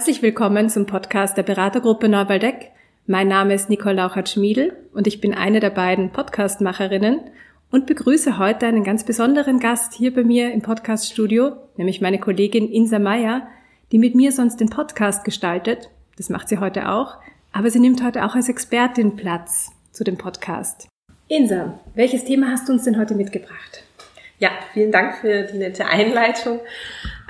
Herzlich willkommen zum Podcast der Beratergruppe Neuwaldeck. Mein Name ist Nicole Lauchert-Schmiedl und ich bin eine der beiden Podcastmacherinnen und begrüße heute einen ganz besonderen Gast hier bei mir im Podcaststudio, nämlich meine Kollegin Insa Meyer, die mit mir sonst den Podcast gestaltet. Das macht sie heute auch, aber sie nimmt heute auch als Expertin Platz zu dem Podcast. Insa, welches Thema hast du uns denn heute mitgebracht? Ja, vielen Dank für die nette Einleitung.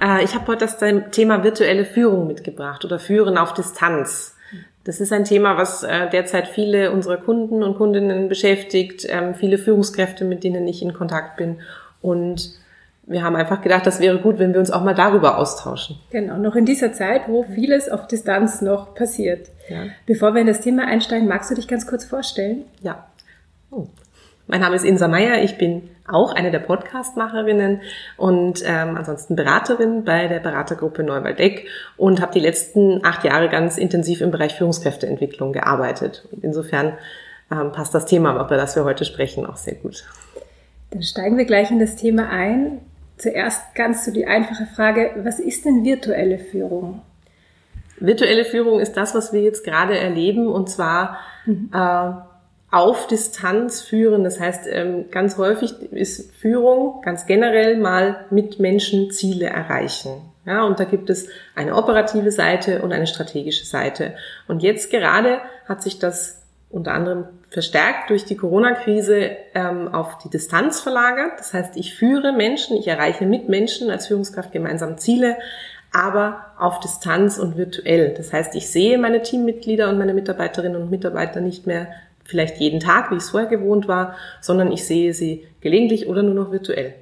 Äh, ich habe heute das Thema virtuelle Führung mitgebracht oder Führen auf Distanz. Das ist ein Thema, was äh, derzeit viele unserer Kunden und Kundinnen beschäftigt, ähm, viele Führungskräfte, mit denen ich in Kontakt bin. Und wir haben einfach gedacht, das wäre gut, wenn wir uns auch mal darüber austauschen. Genau, noch in dieser Zeit, wo vieles auf Distanz noch passiert. Ja. Bevor wir in das Thema einsteigen, magst du dich ganz kurz vorstellen? Ja. Oh. Mein Name ist Insa Meyer, ich bin auch eine der Podcastmacherinnen und ähm, ansonsten Beraterin bei der Beratergruppe Neuwaldeck und habe die letzten acht Jahre ganz intensiv im Bereich Führungskräfteentwicklung gearbeitet. Und insofern ähm, passt das Thema, über das wir heute sprechen, auch sehr gut. Dann steigen wir gleich in das Thema ein. Zuerst ganz zu die einfache Frage, was ist denn virtuelle Führung? Virtuelle Führung ist das, was wir jetzt gerade erleben, und zwar mhm. äh, auf Distanz führen. Das heißt, ähm, ganz häufig ist Führung ganz generell mal mit Menschen Ziele erreichen. Ja, und da gibt es eine operative Seite und eine strategische Seite. Und jetzt gerade hat sich das unter anderem verstärkt durch die Corona-Krise ähm, auf die Distanz verlagert. Das heißt, ich führe Menschen, ich erreiche mit Menschen als Führungskraft gemeinsam Ziele, aber auf Distanz und virtuell. Das heißt, ich sehe meine Teammitglieder und meine Mitarbeiterinnen und Mitarbeiter nicht mehr vielleicht jeden Tag, wie ich es vorher gewohnt war, sondern ich sehe sie gelegentlich oder nur noch virtuell.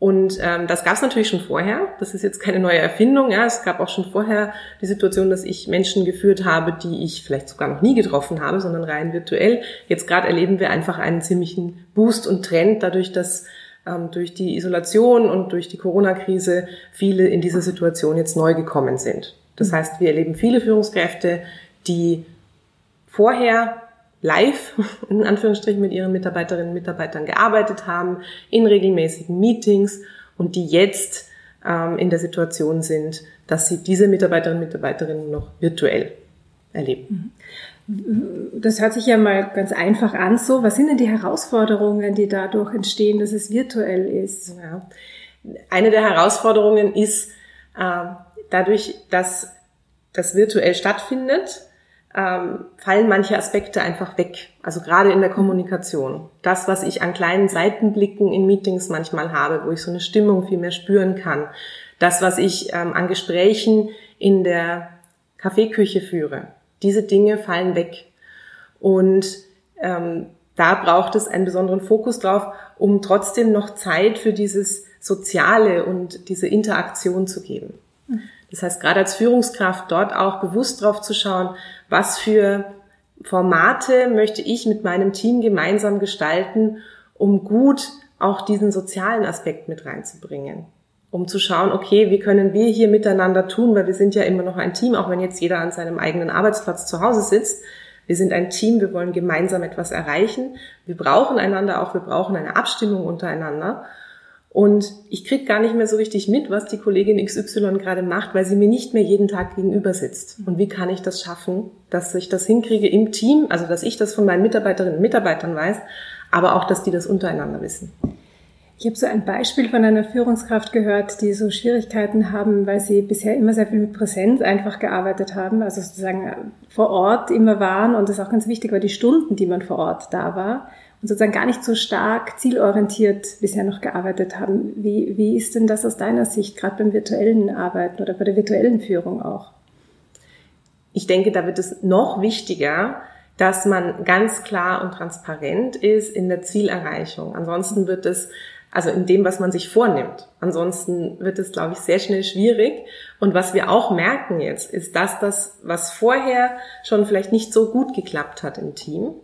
Und ähm, das gab es natürlich schon vorher. Das ist jetzt keine neue Erfindung. Ja, es gab auch schon vorher die Situation, dass ich Menschen geführt habe, die ich vielleicht sogar noch nie getroffen habe, sondern rein virtuell. Jetzt gerade erleben wir einfach einen ziemlichen Boost und Trend dadurch, dass ähm, durch die Isolation und durch die Corona-Krise viele in diese Situation jetzt neu gekommen sind. Das heißt, wir erleben viele Führungskräfte, die vorher live, in Anführungsstrichen, mit ihren Mitarbeiterinnen und Mitarbeitern gearbeitet haben, in regelmäßigen Meetings und die jetzt ähm, in der Situation sind, dass sie diese Mitarbeiterinnen und Mitarbeiterinnen noch virtuell erleben. Mhm. Das hört sich ja mal ganz einfach an. So, was sind denn die Herausforderungen, die dadurch entstehen, dass es virtuell ist? Ja. Eine der Herausforderungen ist, äh, dadurch, dass das virtuell stattfindet, ähm, fallen manche Aspekte einfach weg. Also gerade in der Kommunikation. Das, was ich an kleinen Seitenblicken in Meetings manchmal habe, wo ich so eine Stimmung viel mehr spüren kann. Das, was ich ähm, an Gesprächen in der Kaffeeküche führe. Diese Dinge fallen weg. Und ähm, da braucht es einen besonderen Fokus drauf, um trotzdem noch Zeit für dieses Soziale und diese Interaktion zu geben. Das heißt, gerade als Führungskraft dort auch bewusst drauf zu schauen, was für Formate möchte ich mit meinem Team gemeinsam gestalten, um gut auch diesen sozialen Aspekt mit reinzubringen. Um zu schauen, okay, wie können wir hier miteinander tun, weil wir sind ja immer noch ein Team, auch wenn jetzt jeder an seinem eigenen Arbeitsplatz zu Hause sitzt. Wir sind ein Team, wir wollen gemeinsam etwas erreichen. Wir brauchen einander auch, wir brauchen eine Abstimmung untereinander. Und ich krieg gar nicht mehr so richtig mit, was die Kollegin XY gerade macht, weil sie mir nicht mehr jeden Tag gegenüber sitzt. Und wie kann ich das schaffen, dass ich das hinkriege im Team, also dass ich das von meinen Mitarbeiterinnen und Mitarbeitern weiß, aber auch, dass die das untereinander wissen. Ich habe so ein Beispiel von einer Führungskraft gehört, die so Schwierigkeiten haben, weil sie bisher immer sehr viel mit Präsenz einfach gearbeitet haben, also sozusagen vor Ort immer waren und das auch ganz wichtig war, die Stunden, die man vor Ort da war und sozusagen gar nicht so stark zielorientiert bisher noch gearbeitet haben. Wie, wie ist denn das aus deiner Sicht, gerade beim virtuellen Arbeiten oder bei der virtuellen Führung auch? Ich denke, da wird es noch wichtiger, dass man ganz klar und transparent ist in der Zielerreichung. Ansonsten wird es, also in dem, was man sich vornimmt. Ansonsten wird es, glaube ich, sehr schnell schwierig. Und was wir auch merken jetzt, ist, dass das, was vorher schon vielleicht nicht so gut geklappt hat im Team,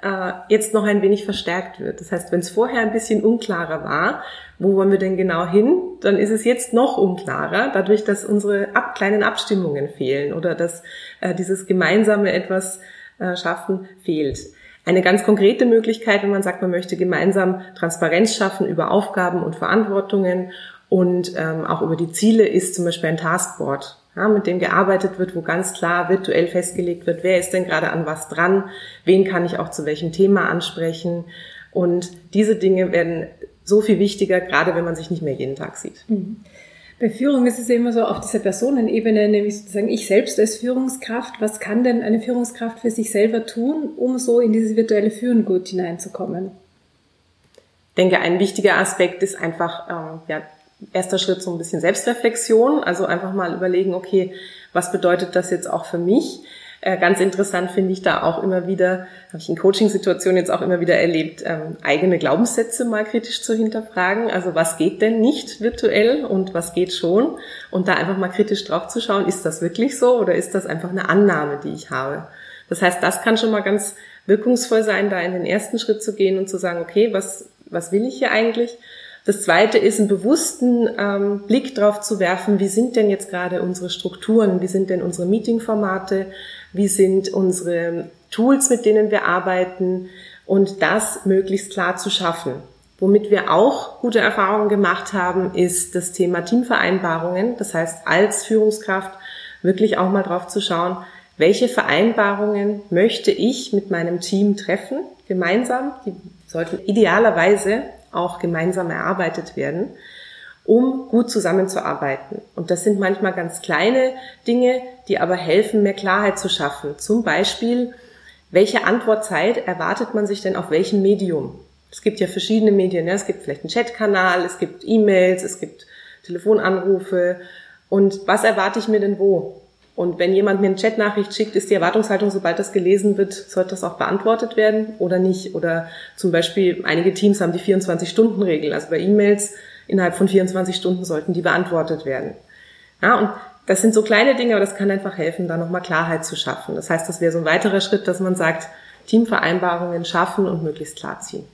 äh, jetzt noch ein wenig verstärkt wird. Das heißt, wenn es vorher ein bisschen unklarer war, wo wollen wir denn genau hin, dann ist es jetzt noch unklarer, dadurch, dass unsere ab kleinen Abstimmungen fehlen oder dass äh, dieses gemeinsame etwas äh, schaffen fehlt. Eine ganz konkrete Möglichkeit, wenn man sagt, man möchte gemeinsam Transparenz schaffen über Aufgaben und Verantwortungen und ähm, auch über die Ziele, ist zum Beispiel ein Taskboard ja, mit dem gearbeitet wird, wo ganz klar virtuell festgelegt wird, wer ist denn gerade an was dran, wen kann ich auch zu welchem Thema ansprechen. Und diese Dinge werden so viel wichtiger, gerade wenn man sich nicht mehr jeden Tag sieht. Mhm. Bei Führung ist es ja immer so auf dieser Personenebene, nämlich sozusagen ich selbst als Führungskraft. Was kann denn eine Führungskraft für sich selber tun, um so in dieses virtuelle Führen gut hineinzukommen? Ich denke, ein wichtiger Aspekt ist einfach, äh, ja, erster Schritt so ein bisschen Selbstreflexion, also einfach mal überlegen, okay, was bedeutet das jetzt auch für mich? Äh, ganz interessant finde ich da auch immer wieder, habe ich in Coaching-Situationen jetzt auch immer wieder erlebt, ähm, eigene Glaubenssätze mal kritisch zu hinterfragen. Also was geht denn nicht virtuell und was geht schon? Und da einfach mal kritisch drauf zu schauen, ist das wirklich so oder ist das einfach eine Annahme, die ich habe? Das heißt, das kann schon mal ganz wirkungsvoll sein, da in den ersten Schritt zu gehen und zu sagen, okay, was, was will ich hier eigentlich? Das zweite ist, einen bewussten ähm, Blick darauf zu werfen, wie sind denn jetzt gerade unsere Strukturen, wie sind denn unsere Meetingformate, wie sind unsere Tools, mit denen wir arbeiten und das möglichst klar zu schaffen. Womit wir auch gute Erfahrungen gemacht haben, ist das Thema Teamvereinbarungen. Das heißt, als Führungskraft wirklich auch mal drauf zu schauen, welche Vereinbarungen möchte ich mit meinem Team treffen, gemeinsam. Die sollten idealerweise auch gemeinsam erarbeitet werden um gut zusammenzuarbeiten. Und das sind manchmal ganz kleine Dinge, die aber helfen, mehr Klarheit zu schaffen. Zum Beispiel, welche Antwortzeit erwartet man sich denn auf welchem Medium? Es gibt ja verschiedene Medien. Ja? Es gibt vielleicht einen Chatkanal, es gibt E-Mails, es gibt Telefonanrufe. Und was erwarte ich mir denn wo? Und wenn jemand mir eine Chatnachricht schickt, ist die Erwartungshaltung, sobald das gelesen wird, sollte das auch beantwortet werden oder nicht? Oder zum Beispiel, einige Teams haben die 24-Stunden-Regel. Also bei E-Mails innerhalb von 24 Stunden sollten die beantwortet werden. Ja, und das sind so kleine Dinge, aber das kann einfach helfen, da nochmal Klarheit zu schaffen. Das heißt, das wäre so ein weiterer Schritt, dass man sagt, Teamvereinbarungen schaffen und möglichst klar ziehen.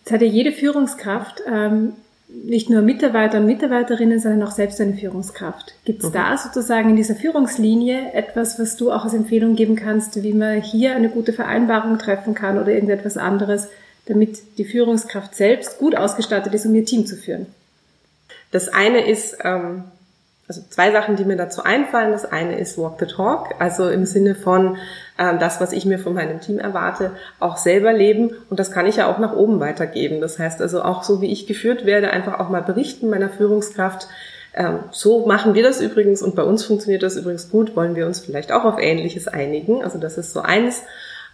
Jetzt hat ja jede Führungskraft ähm, nicht nur Mitarbeiter und Mitarbeiterinnen, sondern auch selbst eine Führungskraft. Gibt es mhm. da sozusagen in dieser Führungslinie etwas, was du auch als Empfehlung geben kannst, wie man hier eine gute Vereinbarung treffen kann oder irgendetwas anderes, damit die Führungskraft selbst gut ausgestattet ist, um ihr Team zu führen? Das eine ist, ähm, also zwei Sachen, die mir dazu einfallen. Das eine ist Walk the Talk, also im Sinne von ähm, das, was ich mir von meinem Team erwarte, auch selber leben. Und das kann ich ja auch nach oben weitergeben. Das heißt also auch so, wie ich geführt werde, einfach auch mal berichten meiner Führungskraft. Ähm, so machen wir das übrigens und bei uns funktioniert das übrigens gut. Wollen wir uns vielleicht auch auf Ähnliches einigen? Also das ist so eins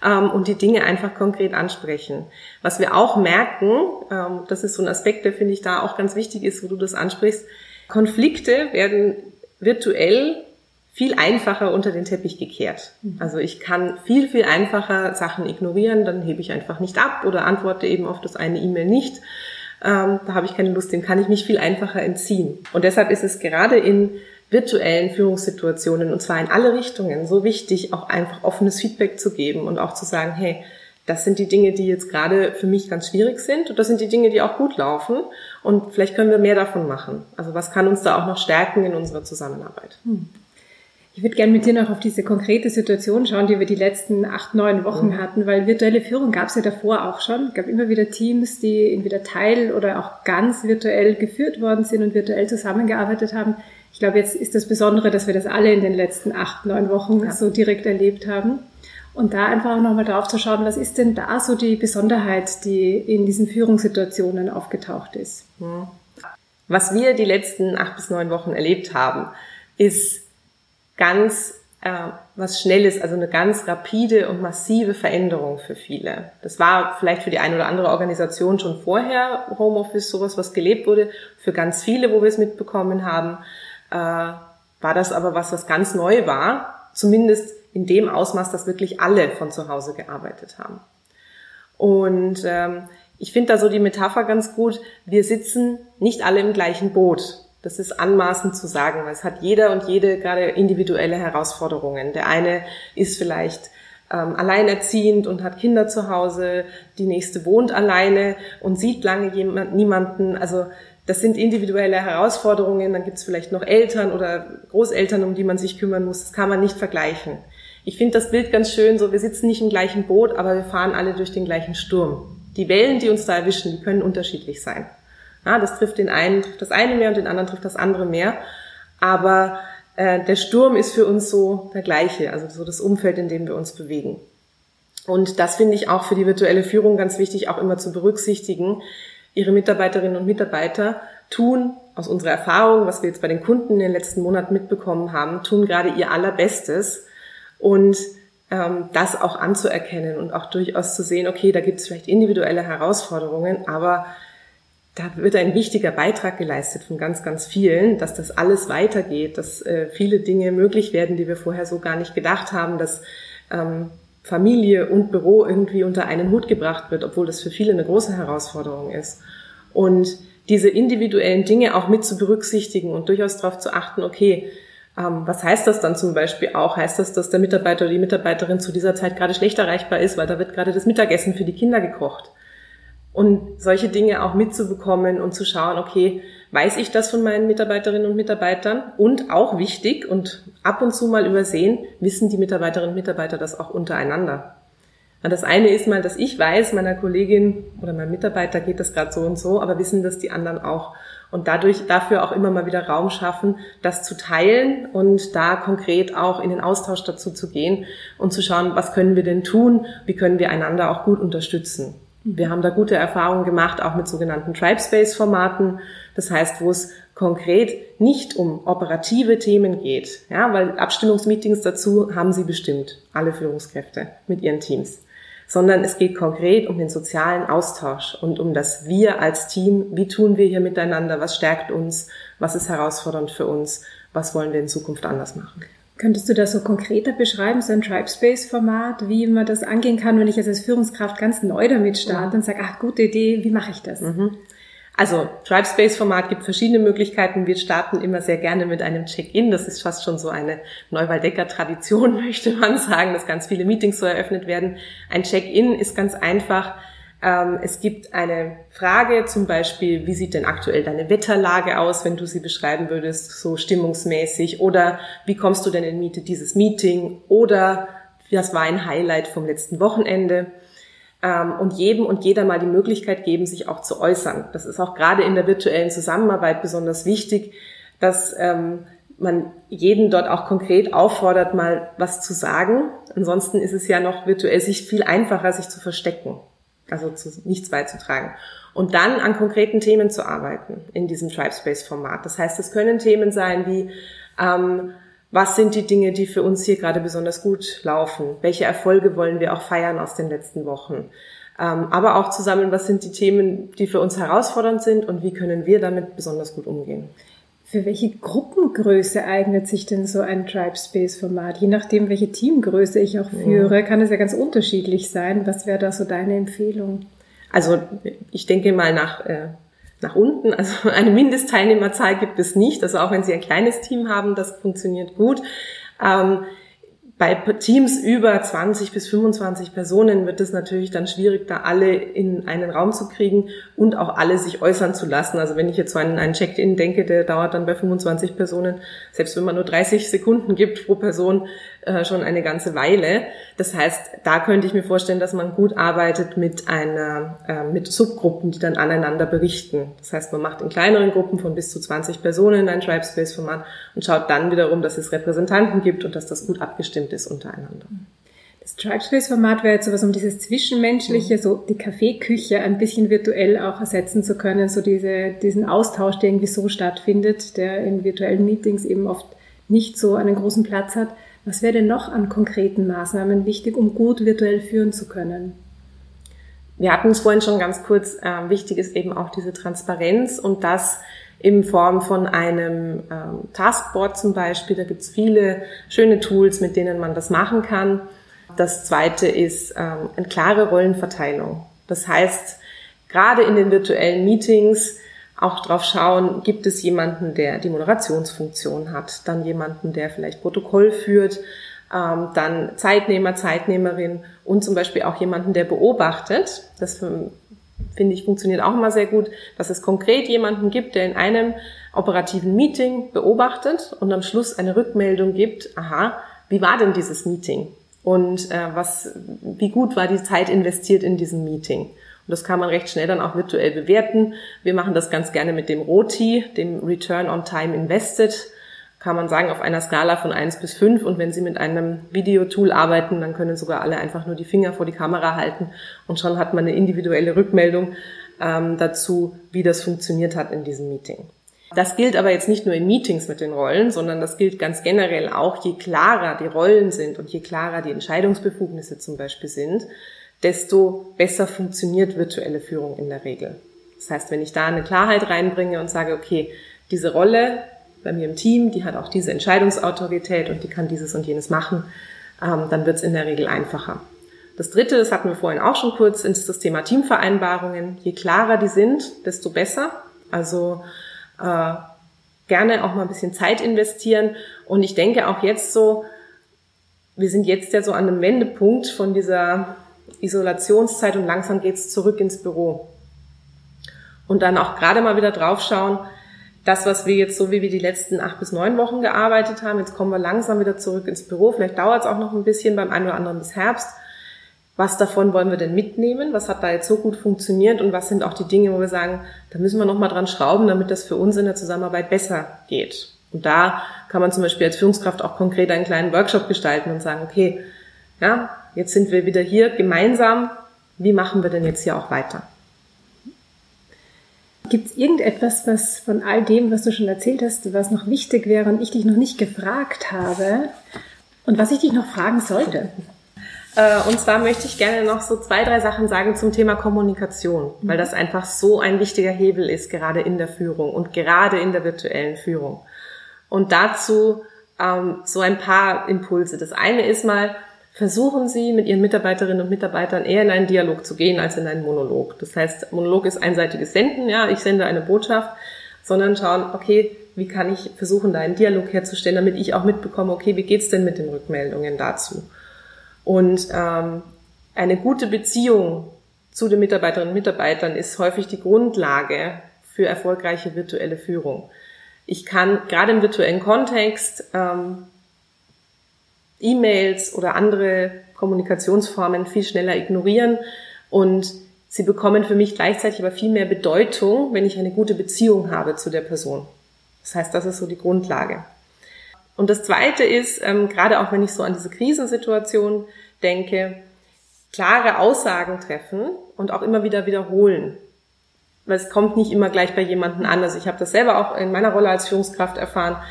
ähm, und die Dinge einfach konkret ansprechen. Was wir auch merken, ähm, das ist so ein Aspekt, der finde ich da auch ganz wichtig ist, wo du das ansprichst, Konflikte werden virtuell viel einfacher unter den Teppich gekehrt. Mhm. Also ich kann viel, viel einfacher Sachen ignorieren, dann hebe ich einfach nicht ab oder antworte eben auf das eine E-Mail nicht. Ähm, da habe ich keine Lust, dem kann ich mich viel einfacher entziehen. Und deshalb ist es gerade in virtuellen Führungssituationen und zwar in alle Richtungen so wichtig, auch einfach offenes Feedback zu geben und auch zu sagen, hey, das sind die Dinge, die jetzt gerade für mich ganz schwierig sind und das sind die Dinge, die auch gut laufen und vielleicht können wir mehr davon machen. Also was kann uns da auch noch stärken in unserer Zusammenarbeit? Hm. Ich würde gerne mit dir noch auf diese konkrete Situation schauen, die wir die letzten acht, neun Wochen mhm. hatten, weil virtuelle Führung gab es ja davor auch schon. Es gab immer wieder Teams, die entweder teil oder auch ganz virtuell geführt worden sind und virtuell zusammengearbeitet haben. Ich glaube, jetzt ist das Besondere, dass wir das alle in den letzten acht, neun Wochen ja. so direkt erlebt haben. Und da einfach nochmal drauf zu schauen, was ist denn da so die Besonderheit, die in diesen Führungssituationen aufgetaucht ist? Was wir die letzten acht bis neun Wochen erlebt haben, ist ganz äh, was Schnelles, also eine ganz rapide und massive Veränderung für viele. Das war vielleicht für die eine oder andere Organisation schon vorher Homeoffice sowas, was gelebt wurde. Für ganz viele, wo wir es mitbekommen haben, äh, war das aber was, was ganz neu war, zumindest in dem Ausmaß, dass wirklich alle von zu Hause gearbeitet haben. Und ähm, ich finde da so die Metapher ganz gut, wir sitzen nicht alle im gleichen Boot. Das ist anmaßend zu sagen, weil es hat jeder und jede gerade individuelle Herausforderungen. Der eine ist vielleicht ähm, alleinerziehend und hat Kinder zu Hause, die nächste wohnt alleine und sieht lange jemand, niemanden. Also das sind individuelle Herausforderungen, dann gibt es vielleicht noch Eltern oder Großeltern, um die man sich kümmern muss. Das kann man nicht vergleichen. Ich finde das Bild ganz schön, so wir sitzen nicht im gleichen Boot, aber wir fahren alle durch den gleichen Sturm. Die Wellen, die uns da erwischen, die können unterschiedlich sein. Ja, das trifft den einen, trifft das eine mehr und den anderen trifft das andere mehr. Aber äh, der Sturm ist für uns so der gleiche, also so das Umfeld, in dem wir uns bewegen. Und das finde ich auch für die virtuelle Führung ganz wichtig, auch immer zu berücksichtigen. Ihre Mitarbeiterinnen und Mitarbeiter tun aus unserer Erfahrung, was wir jetzt bei den Kunden in den letzten Monaten mitbekommen haben, tun gerade ihr allerbestes und ähm, das auch anzuerkennen und auch durchaus zu sehen, okay, da gibt es vielleicht individuelle Herausforderungen, aber da wird ein wichtiger Beitrag geleistet von ganz, ganz vielen, dass das alles weitergeht, dass äh, viele Dinge möglich werden, die wir vorher so gar nicht gedacht haben, dass ähm, Familie und Büro irgendwie unter einen Hut gebracht wird, obwohl das für viele eine große Herausforderung ist. Und diese individuellen Dinge auch mit zu berücksichtigen und durchaus darauf zu achten, okay, was heißt das dann zum Beispiel auch? Heißt das, dass der Mitarbeiter oder die Mitarbeiterin zu dieser Zeit gerade schlecht erreichbar ist, weil da wird gerade das Mittagessen für die Kinder gekocht? Und solche Dinge auch mitzubekommen und zu schauen, okay, weiß ich das von meinen Mitarbeiterinnen und Mitarbeitern? Und auch wichtig und ab und zu mal übersehen, wissen die Mitarbeiterinnen und Mitarbeiter das auch untereinander? Das eine ist mal, dass ich weiß, meiner Kollegin oder meinem Mitarbeiter geht das gerade so und so, aber wissen das die anderen auch. Und dadurch dafür auch immer mal wieder Raum schaffen, das zu teilen und da konkret auch in den Austausch dazu zu gehen und zu schauen, was können wir denn tun, wie können wir einander auch gut unterstützen. Wir haben da gute Erfahrungen gemacht, auch mit sogenannten Tribe-Space-Formaten. Das heißt, wo es konkret nicht um operative Themen geht, ja, weil Abstimmungsmeetings dazu haben sie bestimmt, alle Führungskräfte mit ihren Teams, sondern es geht konkret um den sozialen Austausch und um das Wir als Team, wie tun wir hier miteinander, was stärkt uns, was ist herausfordernd für uns, was wollen wir in Zukunft anders machen. Könntest du das so konkreter beschreiben, so ein Tribespace-Format, wie man das angehen kann, wenn ich jetzt als Führungskraft ganz neu damit starte ja. und sage, ach, gute Idee, wie mache ich das? Mhm. Also Tribespace-Format gibt verschiedene Möglichkeiten. Wir starten immer sehr gerne mit einem Check-in. Das ist fast schon so eine Neuwaldecker-Tradition, möchte man sagen, dass ganz viele Meetings so eröffnet werden. Ein Check-in ist ganz einfach ähm, es gibt eine Frage, zum Beispiel, wie sieht denn aktuell deine Wetterlage aus, wenn du sie beschreiben würdest, so stimmungsmäßig? Oder wie kommst du denn in Miete dieses Meeting? Oder was war ein Highlight vom letzten Wochenende? Ähm, und jedem und jeder mal die Möglichkeit geben, sich auch zu äußern. Das ist auch gerade in der virtuellen Zusammenarbeit besonders wichtig, dass ähm, man jeden dort auch konkret auffordert, mal was zu sagen. Ansonsten ist es ja noch virtuell sich viel einfacher, sich zu verstecken also zu nichts beizutragen. Und dann an konkreten Themen zu arbeiten in diesem Tribespace-Format. Das heißt, es können Themen sein wie, ähm, was sind die Dinge, die für uns hier gerade besonders gut laufen? Welche Erfolge wollen wir auch feiern aus den letzten Wochen? Ähm, aber auch zusammen, was sind die Themen, die für uns herausfordernd sind und wie können wir damit besonders gut umgehen? Für welche Gruppengröße eignet sich denn so ein Tribe Space Format? Je nachdem, welche Teamgröße ich auch führe, ja. kann es ja ganz unterschiedlich sein. Was wäre da so deine Empfehlung? Also ich denke mal nach, äh, nach unten. Also eine Mindestteilnehmerzahl gibt es nicht. Also auch wenn Sie ein kleines Team haben, das funktioniert gut. Ähm, bei Teams über 20 bis 25 Personen wird es natürlich dann schwierig, da alle in einen Raum zu kriegen und auch alle sich äußern zu lassen. Also wenn ich jetzt so an einen Check-in denke, der dauert dann bei 25 Personen, selbst wenn man nur 30 Sekunden gibt pro Person, äh, schon eine ganze Weile. Das heißt, da könnte ich mir vorstellen, dass man gut arbeitet mit einer, äh, mit Subgruppen, die dann aneinander berichten. Das heißt, man macht in kleineren Gruppen von bis zu 20 Personen ein Tribespace-Format und schaut dann wiederum, dass es Repräsentanten gibt und dass das gut abgestimmt ist untereinander. Das Tribespace-Format wäre jetzt sowas, um dieses Zwischenmenschliche, so die Kaffeeküche ein bisschen virtuell auch ersetzen zu können, so diese, diesen Austausch, der irgendwie so stattfindet, der in virtuellen Meetings eben oft nicht so einen großen Platz hat. Was wäre denn noch an konkreten Maßnahmen wichtig, um gut virtuell führen zu können? Wir hatten es vorhin schon ganz kurz, äh, wichtig ist eben auch diese Transparenz und das in Form von einem ähm, Taskboard zum Beispiel. Da gibt es viele schöne Tools, mit denen man das machen kann. Das zweite ist ähm, eine klare Rollenverteilung. Das heißt, gerade in den virtuellen Meetings auch drauf schauen, gibt es jemanden, der die Moderationsfunktion hat, dann jemanden, der vielleicht Protokoll führt, ähm, dann Zeitnehmer, Zeitnehmerin und zum Beispiel auch jemanden, der beobachtet. Das finde ich funktioniert auch immer sehr gut, dass es konkret jemanden gibt, der in einem operativen Meeting beobachtet und am Schluss eine Rückmeldung gibt, aha, wie war denn dieses Meeting? Und äh, was, wie gut war die Zeit investiert in diesem Meeting? Und das kann man recht schnell dann auch virtuell bewerten. Wir machen das ganz gerne mit dem ROTI, dem Return on Time Invested. kann man sagen, auf einer Skala von eins bis fünf. Und wenn Sie mit einem Videotool arbeiten, dann können sogar alle einfach nur die Finger vor die Kamera halten und schon hat man eine individuelle Rückmeldung ähm, dazu, wie das funktioniert hat in diesem Meeting. Das gilt aber jetzt nicht nur in Meetings mit den Rollen, sondern das gilt ganz generell auch, je klarer die Rollen sind und je klarer die Entscheidungsbefugnisse zum Beispiel sind, desto besser funktioniert virtuelle Führung in der Regel. Das heißt, wenn ich da eine Klarheit reinbringe und sage, okay, diese Rolle bei mir im Team, die hat auch diese Entscheidungsautorität und die kann dieses und jenes machen, ähm, dann wird es in der Regel einfacher. Das dritte, das hatten wir vorhin auch schon kurz, ist das Thema Teamvereinbarungen. Je klarer die sind, desto besser. Also äh, gerne auch mal ein bisschen Zeit investieren. Und ich denke auch jetzt so, wir sind jetzt ja so an einem Wendepunkt von dieser Isolationszeit und langsam geht's zurück ins Büro. Und dann auch gerade mal wieder draufschauen, das, was wir jetzt so wie wir die letzten acht bis neun Wochen gearbeitet haben, jetzt kommen wir langsam wieder zurück ins Büro. Vielleicht dauert es auch noch ein bisschen, beim einen oder anderen bis Herbst. Was davon wollen wir denn mitnehmen? Was hat da jetzt so gut funktioniert? Und was sind auch die Dinge, wo wir sagen, da müssen wir nochmal dran schrauben, damit das für uns in der Zusammenarbeit besser geht? Und da kann man zum Beispiel als Führungskraft auch konkret einen kleinen Workshop gestalten und sagen, okay, ja, jetzt sind wir wieder hier gemeinsam. Wie machen wir denn jetzt hier auch weiter? Gibt es irgendetwas, was von all dem, was du schon erzählt hast, was noch wichtig wäre und ich dich noch nicht gefragt habe und was ich dich noch fragen sollte? Äh, und zwar möchte ich gerne noch so zwei, drei Sachen sagen zum Thema Kommunikation, weil das einfach so ein wichtiger Hebel ist, gerade in der Führung und gerade in der virtuellen Führung. Und dazu ähm, so ein paar Impulse. Das eine ist mal, versuchen Sie mit Ihren Mitarbeiterinnen und Mitarbeitern eher in einen Dialog zu gehen als in einen Monolog. Das heißt, Monolog ist einseitiges Senden, ja, ich sende eine Botschaft, sondern schauen, okay, wie kann ich versuchen, da einen Dialog herzustellen, damit ich auch mitbekomme, okay, wie geht's denn mit den Rückmeldungen dazu? Und ähm, eine gute Beziehung zu den Mitarbeiterinnen und Mitarbeitern ist häufig die Grundlage für erfolgreiche virtuelle Führung. Ich kann gerade im virtuellen Kontext ähm, E-Mails oder andere Kommunikationsformen viel schneller ignorieren und sie bekommen für mich gleichzeitig aber viel mehr Bedeutung, wenn ich eine gute Beziehung habe zu der Person. Das heißt, das ist so die Grundlage. Und das Zweite ist, ähm, gerade auch wenn ich so an diese Krisensituation denke, klare Aussagen treffen und auch immer wieder wiederholen. Weil es kommt nicht immer gleich bei jemandem an. Also ich habe das selber auch in meiner Rolle als Führungskraft erfahren.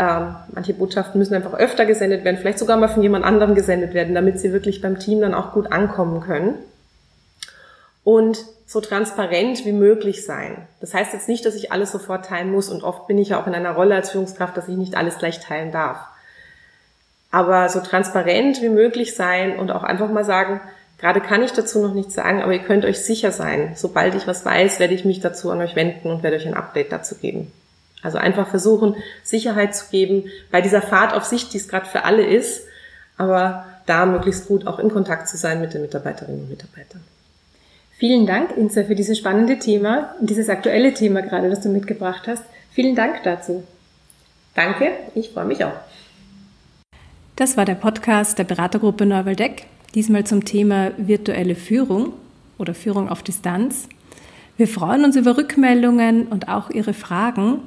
Ähm, manche Botschaften müssen einfach öfter gesendet werden, vielleicht sogar mal von jemand anderem gesendet werden, damit sie wirklich beim Team dann auch gut ankommen können. Und so transparent wie möglich sein. Das heißt jetzt nicht, dass ich alles sofort teilen muss und oft bin ich ja auch in einer Rolle als Führungskraft, dass ich nicht alles gleich teilen darf. Aber so transparent wie möglich sein und auch einfach mal sagen, gerade kann ich dazu noch nichts sagen, aber ihr könnt euch sicher sein, sobald ich was weiß, werde ich mich dazu an euch wenden und werde euch ein Update dazu geben. Also einfach versuchen, Sicherheit zu geben bei dieser Fahrt auf Sicht, die es gerade für alle ist, aber da möglichst gut auch in Kontakt zu sein mit den Mitarbeiterinnen und Mitarbeitern. Vielen Dank, Insa, für dieses spannende Thema und dieses aktuelle Thema gerade, das du mitgebracht hast. Vielen Dank dazu. Danke, ich freue mich auch. Das war der Podcast der Beratergruppe Neuwaldeck, diesmal zum Thema virtuelle Führung oder Führung auf Distanz. Wir freuen uns über Rückmeldungen und auch Ihre Fragen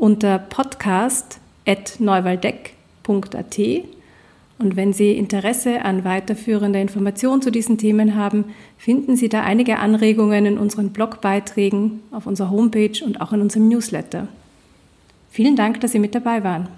unter podcast.neuwaldeck.at und wenn Sie Interesse an weiterführender Information zu diesen Themen haben, finden Sie da einige Anregungen in unseren Blogbeiträgen, auf unserer Homepage und auch in unserem Newsletter. Vielen Dank, dass Sie mit dabei waren.